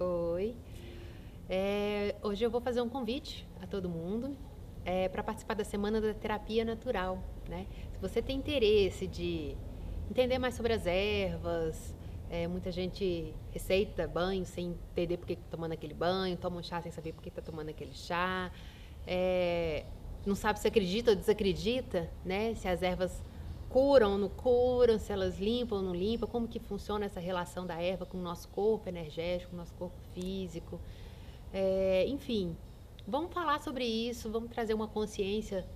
Oi. É, hoje eu vou fazer um convite a todo mundo é, para participar da Semana da Terapia Natural. Né? Se você tem interesse de entender mais sobre as ervas, é, muita gente receita banho sem entender por que está tomando aquele banho, toma um chá sem saber por que está tomando aquele chá, é, não sabe se acredita ou desacredita, né? se as ervas curam ou não curam, se elas limpam ou não limpam, como que funciona essa relação da erva com o nosso corpo energético, com o nosso corpo físico. É, enfim, vamos falar sobre isso, vamos trazer uma consciência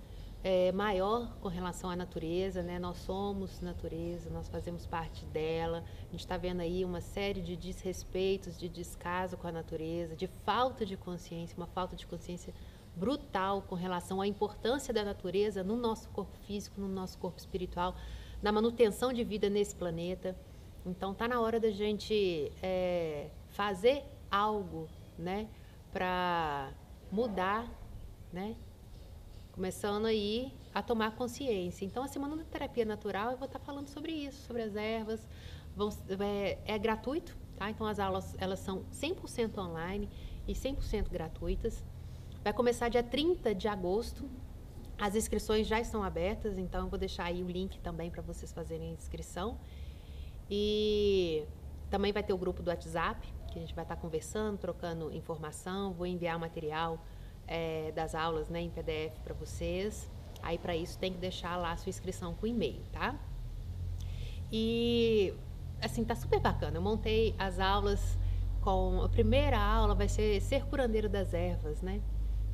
é, maior com relação à natureza, né? Nós somos natureza, nós fazemos parte dela. A gente está vendo aí uma série de desrespeitos, de descaso com a natureza, de falta de consciência, uma falta de consciência brutal com relação à importância da natureza no nosso corpo físico, no nosso corpo espiritual, na manutenção de vida nesse planeta. Então tá na hora da gente é, fazer algo, né, para mudar, né, começando aí a tomar consciência. Então a semana da terapia natural eu vou estar tá falando sobre isso, sobre as ervas. Vão, é, é gratuito, tá? Então as aulas elas são 100% online e 100% gratuitas. Vai começar dia 30 de agosto. As inscrições já estão abertas, então eu vou deixar aí o link também para vocês fazerem a inscrição. E também vai ter o grupo do WhatsApp, que a gente vai estar conversando, trocando informação. Vou enviar material é, das aulas né, em PDF para vocês. Aí, para isso, tem que deixar lá a sua inscrição com e-mail, tá? E, assim, tá super bacana. Eu montei as aulas com... A primeira aula vai ser Ser Curandeiro das Ervas, né?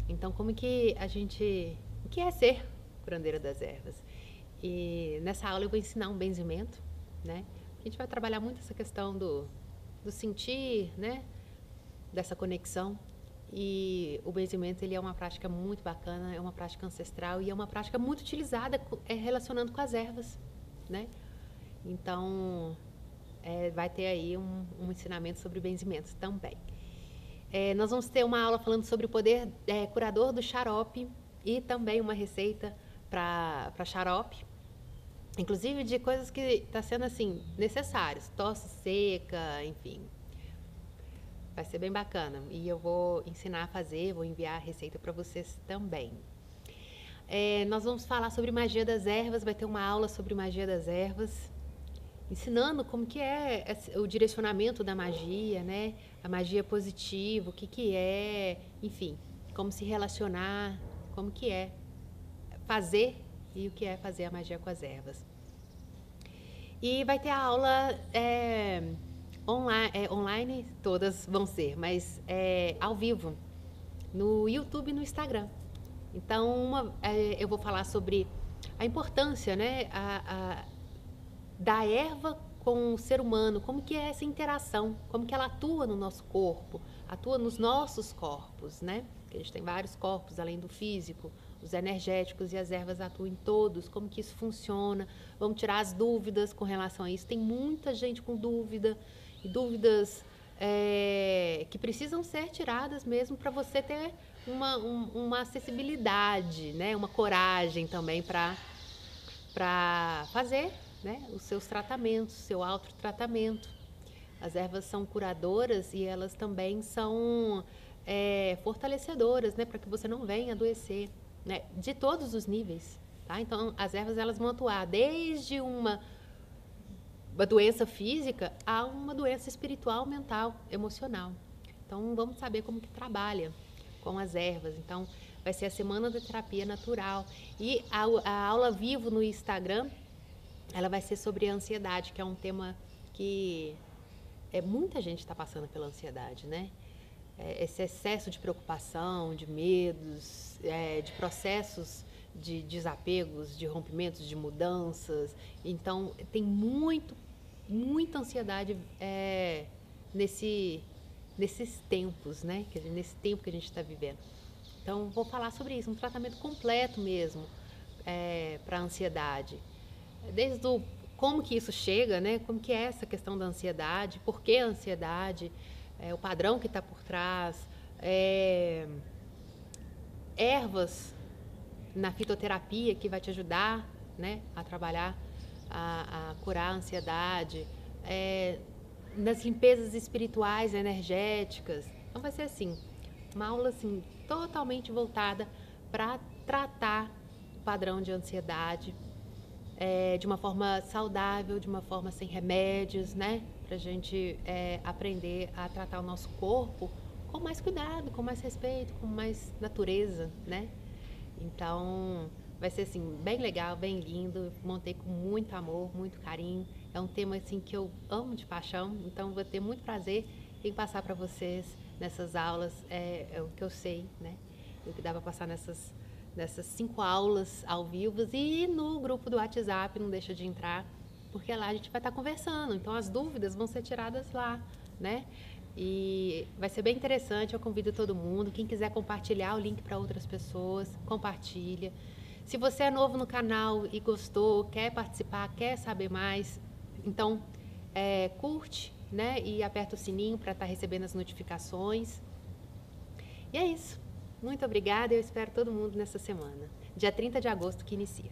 Então, como que a gente. O que é ser curandeira das ervas? E nessa aula eu vou ensinar um benzimento, né? A gente vai trabalhar muito essa questão do, do sentir, né? Dessa conexão. E o benzimento ele é uma prática muito bacana, é uma prática ancestral e é uma prática muito utilizada é, relacionando com as ervas, né? Então, é, vai ter aí um, um ensinamento sobre benzimentos também. É, nós vamos ter uma aula falando sobre o poder é, curador do xarope e também uma receita para xarope. Inclusive de coisas que está sendo assim necessárias, tosse seca, enfim. Vai ser bem bacana e eu vou ensinar a fazer, vou enviar a receita para vocês também. É, nós vamos falar sobre magia das ervas, vai ter uma aula sobre magia das ervas ensinando como que é o direcionamento da magia, né? A magia positiva, o que que é, enfim, como se relacionar, como que é fazer e o que é fazer a magia com as ervas. E vai ter a aula é, online, é, online, todas vão ser, mas é, ao vivo, no YouTube e no Instagram. Então, uma, é, eu vou falar sobre a importância, né? A, a, da erva com o ser humano, como que é essa interação, como que ela atua no nosso corpo, atua nos nossos corpos, né? Que a gente tem vários corpos além do físico, os energéticos e as ervas atuam em todos, como que isso funciona. Vamos tirar as dúvidas com relação a isso. Tem muita gente com dúvida e dúvidas é, que precisam ser tiradas mesmo para você ter uma, um, uma acessibilidade, né? Uma coragem também para fazer né, os seus tratamentos, seu autotratamento. As ervas são curadoras e elas também são é, fortalecedoras, né, para que você não venha adoecer, né, de todos os níveis. Tá? Então, as ervas elas vão atuar desde uma, uma doença física a uma doença espiritual, mental, emocional. Então, vamos saber como que trabalha com as ervas. Então, vai ser a semana da terapia natural e a, a aula vivo no Instagram ela vai ser sobre a ansiedade, que é um tema que é, muita gente está passando pela ansiedade, né? É, esse excesso de preocupação, de medos, é, de processos de desapegos, de rompimentos, de mudanças. Então, tem muito, muita ansiedade é, nesse, nesses tempos, né? Nesse tempo que a gente está vivendo. Então, vou falar sobre isso, um tratamento completo mesmo é, para a ansiedade desde o como que isso chega, né? Como que é essa questão da ansiedade, por que a ansiedade, é, o padrão que está por trás, é, ervas na fitoterapia que vai te ajudar, né, a trabalhar, a, a curar a ansiedade, é, nas limpezas espirituais, energéticas. Então vai ser assim, uma aula assim totalmente voltada para tratar o padrão de ansiedade é, de uma forma saudável, de uma forma sem remédios, né? Para a gente é, aprender a tratar o nosso corpo com mais cuidado, com mais respeito, com mais natureza, né? Então, vai ser assim bem legal, bem lindo. Montei com muito amor, muito carinho. É um tema assim que eu amo de paixão, então vou ter muito prazer em passar para vocês nessas aulas é, é, o que eu sei, né? O que dá para passar nessas nessas cinco aulas ao vivo e no grupo do WhatsApp não deixa de entrar, porque lá a gente vai estar conversando. Então as dúvidas vão ser tiradas lá, né? E vai ser bem interessante, eu convido todo mundo. Quem quiser compartilhar o link para outras pessoas, compartilha. Se você é novo no canal e gostou, quer participar, quer saber mais, então é, curte né, e aperta o sininho para estar tá recebendo as notificações. E é isso. Muito obrigada, eu espero todo mundo nessa semana. Dia 30 de agosto que inicia.